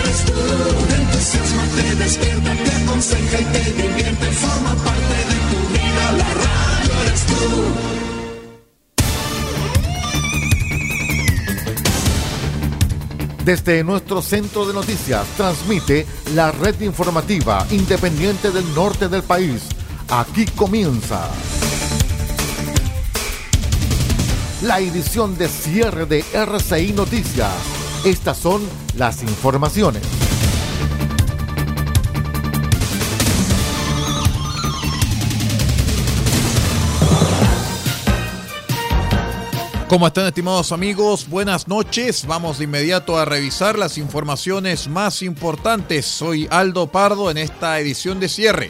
eres tú. Te entusiasma, te despierta, te aconseja y te divierte. Forma parte de tu vida, la radio eres tú. Desde nuestro centro de noticias transmite la red informativa independiente del norte del país. Aquí comienza la edición de cierre de RCI Noticias. Estas son las informaciones. ¿Cómo están estimados amigos? Buenas noches. Vamos de inmediato a revisar las informaciones más importantes. Soy Aldo Pardo en esta edición de cierre.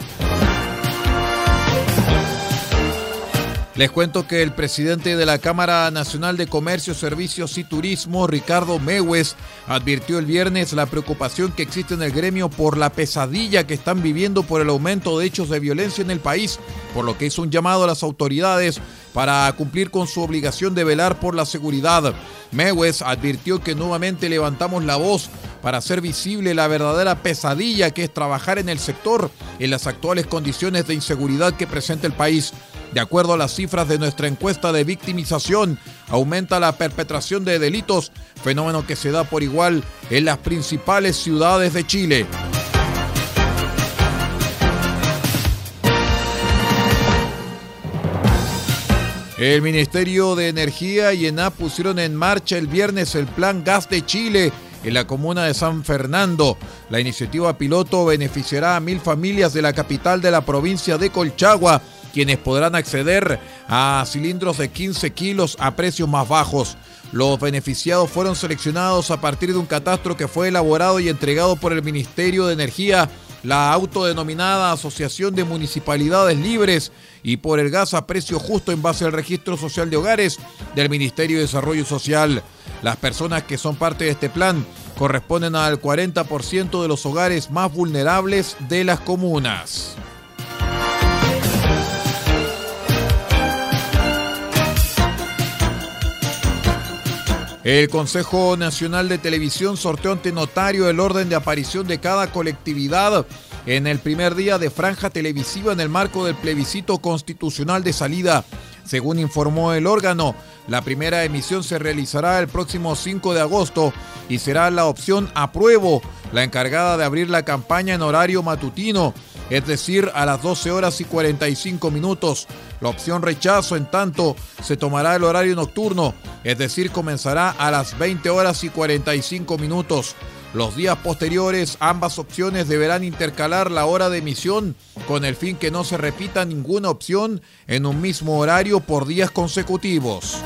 Les cuento que el presidente de la Cámara Nacional de Comercio, Servicios y Turismo, Ricardo Mewes, advirtió el viernes la preocupación que existe en el gremio por la pesadilla que están viviendo por el aumento de hechos de violencia en el país, por lo que hizo un llamado a las autoridades para cumplir con su obligación de velar por la seguridad. Mewes advirtió que nuevamente levantamos la voz para hacer visible la verdadera pesadilla que es trabajar en el sector en las actuales condiciones de inseguridad que presenta el país. De acuerdo a las cifras de nuestra encuesta de victimización, aumenta la perpetración de delitos, fenómeno que se da por igual en las principales ciudades de Chile. El Ministerio de Energía y ENAP pusieron en marcha el viernes el Plan Gas de Chile en la comuna de San Fernando. La iniciativa piloto beneficiará a mil familias de la capital de la provincia de Colchagua quienes podrán acceder a cilindros de 15 kilos a precios más bajos. Los beneficiados fueron seleccionados a partir de un catastro que fue elaborado y entregado por el Ministerio de Energía, la autodenominada Asociación de Municipalidades Libres y por el gas a precio justo en base al registro social de hogares del Ministerio de Desarrollo Social. Las personas que son parte de este plan corresponden al 40% de los hogares más vulnerables de las comunas. El Consejo Nacional de Televisión sorteó ante notario el orden de aparición de cada colectividad en el primer día de franja televisiva en el marco del plebiscito constitucional de salida. Según informó el órgano, la primera emisión se realizará el próximo 5 de agosto y será la opción apruebo, la encargada de abrir la campaña en horario matutino es decir, a las 12 horas y 45 minutos. La opción rechazo, en tanto, se tomará el horario nocturno, es decir, comenzará a las 20 horas y 45 minutos. Los días posteriores, ambas opciones deberán intercalar la hora de emisión con el fin que no se repita ninguna opción en un mismo horario por días consecutivos.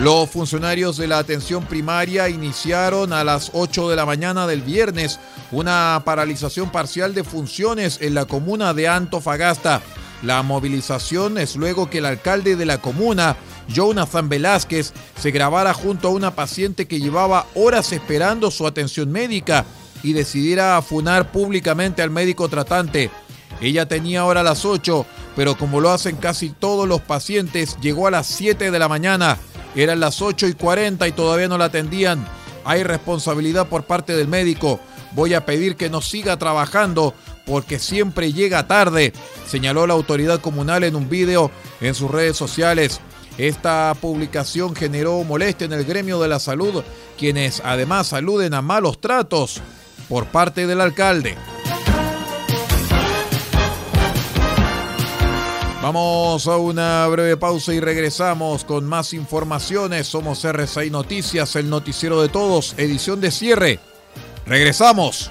Los funcionarios de la atención primaria iniciaron a las 8 de la mañana del viernes una paralización parcial de funciones en la comuna de Antofagasta. La movilización es luego que el alcalde de la comuna, Jonathan Velázquez, se grabara junto a una paciente que llevaba horas esperando su atención médica y decidiera afunar públicamente al médico tratante. Ella tenía ahora las 8, pero como lo hacen casi todos los pacientes, llegó a las 7 de la mañana. Eran las 8 y 40 y todavía no la atendían. Hay responsabilidad por parte del médico. Voy a pedir que no siga trabajando porque siempre llega tarde, señaló la autoridad comunal en un video en sus redes sociales. Esta publicación generó molestia en el gremio de la salud, quienes además aluden a malos tratos por parte del alcalde. Vamos a una breve pausa y regresamos con más informaciones. Somos RCI Noticias, el noticiero de todos, edición de cierre. Regresamos.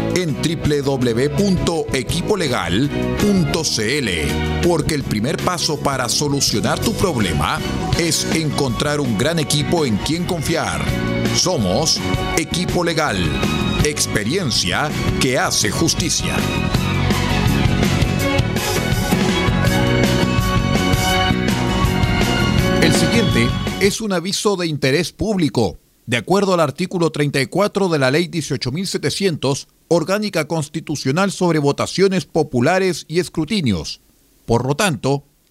en www.equipolegal.cl porque el primer paso para solucionar tu problema es encontrar un gran equipo en quien confiar. Somos Equipo Legal, experiencia que hace justicia. El siguiente es un aviso de interés público. De acuerdo al artículo 34 de la Ley 18.700, Orgánica Constitucional sobre Votaciones Populares y Escrutinios. Por lo tanto,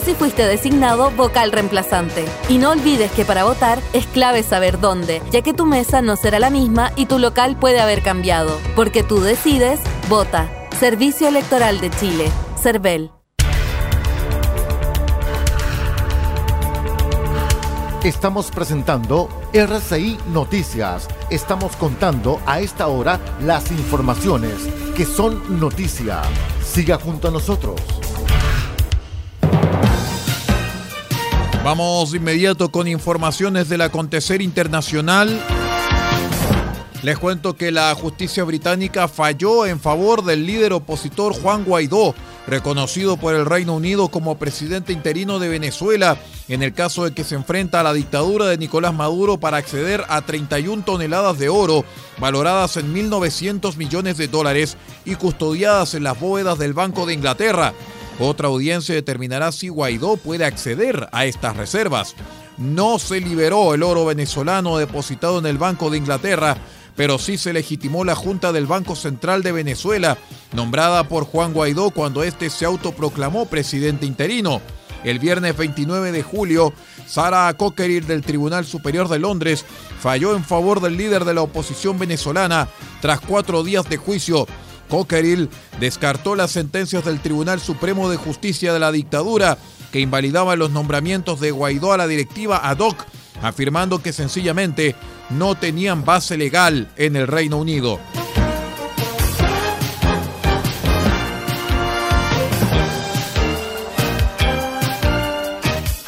si fuiste designado vocal reemplazante. Y no olvides que para votar es clave saber dónde, ya que tu mesa no será la misma y tu local puede haber cambiado. Porque tú decides, vota. Servicio Electoral de Chile. CERVEL. Estamos presentando RCI Noticias. Estamos contando a esta hora las informaciones que son noticia. Siga junto a nosotros. Vamos de inmediato con informaciones del acontecer internacional. Les cuento que la justicia británica falló en favor del líder opositor Juan Guaidó, reconocido por el Reino Unido como presidente interino de Venezuela, en el caso de que se enfrenta a la dictadura de Nicolás Maduro para acceder a 31 toneladas de oro, valoradas en 1.900 millones de dólares y custodiadas en las bóvedas del Banco de Inglaterra. Otra audiencia determinará si Guaidó puede acceder a estas reservas. No se liberó el oro venezolano depositado en el Banco de Inglaterra, pero sí se legitimó la Junta del Banco Central de Venezuela, nombrada por Juan Guaidó cuando éste se autoproclamó presidente interino. El viernes 29 de julio, Sara Cockerill del Tribunal Superior de Londres falló en favor del líder de la oposición venezolana tras cuatro días de juicio. Cockerill descartó las sentencias del Tribunal Supremo de Justicia de la dictadura que invalidaban los nombramientos de Guaidó a la directiva ad hoc, afirmando que sencillamente no tenían base legal en el Reino Unido.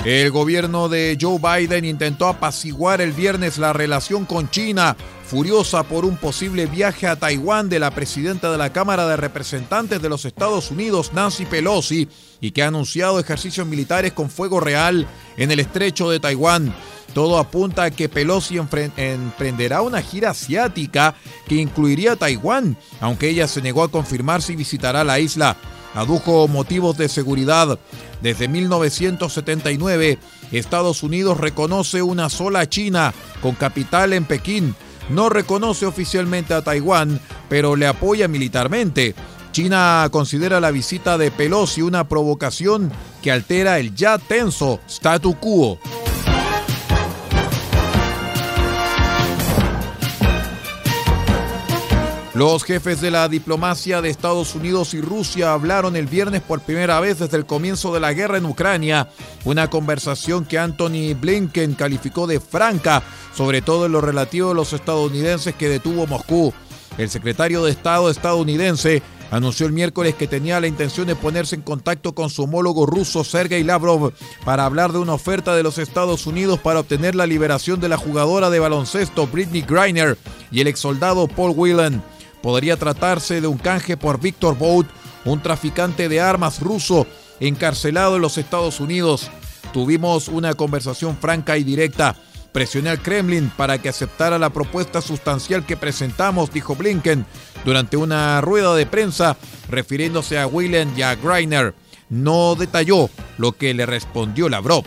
El gobierno de Joe Biden intentó apaciguar el viernes la relación con China, furiosa por un posible viaje a Taiwán de la presidenta de la Cámara de Representantes de los Estados Unidos, Nancy Pelosi, y que ha anunciado ejercicios militares con fuego real en el estrecho de Taiwán. Todo apunta a que Pelosi emprenderá una gira asiática que incluiría Taiwán, aunque ella se negó a confirmar si visitará la isla. Adujo motivos de seguridad. Desde 1979, Estados Unidos reconoce una sola China, con capital en Pekín. No reconoce oficialmente a Taiwán, pero le apoya militarmente. China considera la visita de Pelosi una provocación que altera el ya tenso statu quo. Los jefes de la diplomacia de Estados Unidos y Rusia hablaron el viernes por primera vez desde el comienzo de la guerra en Ucrania, una conversación que Anthony Blinken calificó de franca, sobre todo en lo relativo a los estadounidenses que detuvo Moscú. El secretario de Estado estadounidense anunció el miércoles que tenía la intención de ponerse en contacto con su homólogo ruso Sergei Lavrov para hablar de una oferta de los Estados Unidos para obtener la liberación de la jugadora de baloncesto Britney Griner y el exsoldado Paul Whelan. Podría tratarse de un canje por Victor Bout, un traficante de armas ruso encarcelado en los Estados Unidos. Tuvimos una conversación franca y directa. Presioné al Kremlin para que aceptara la propuesta sustancial que presentamos, dijo Blinken durante una rueda de prensa refiriéndose a Whelan y a Greiner. No detalló lo que le respondió Lavrov.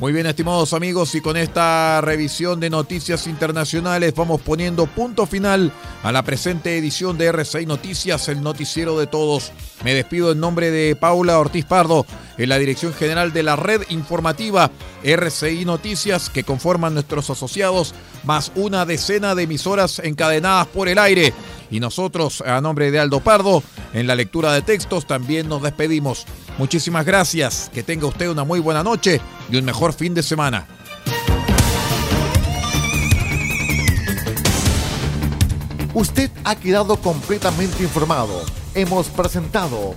Muy bien, estimados amigos, y con esta revisión de noticias internacionales vamos poniendo punto final a la presente edición de RCI Noticias, el noticiero de todos. Me despido en nombre de Paula Ortiz Pardo, en la dirección general de la red informativa RCI Noticias, que conforman nuestros asociados, más una decena de emisoras encadenadas por el aire. Y nosotros, a nombre de Aldo Pardo, en la lectura de textos también nos despedimos. Muchísimas gracias, que tenga usted una muy buena noche y un mejor fin de semana. Usted ha quedado completamente informado. Hemos presentado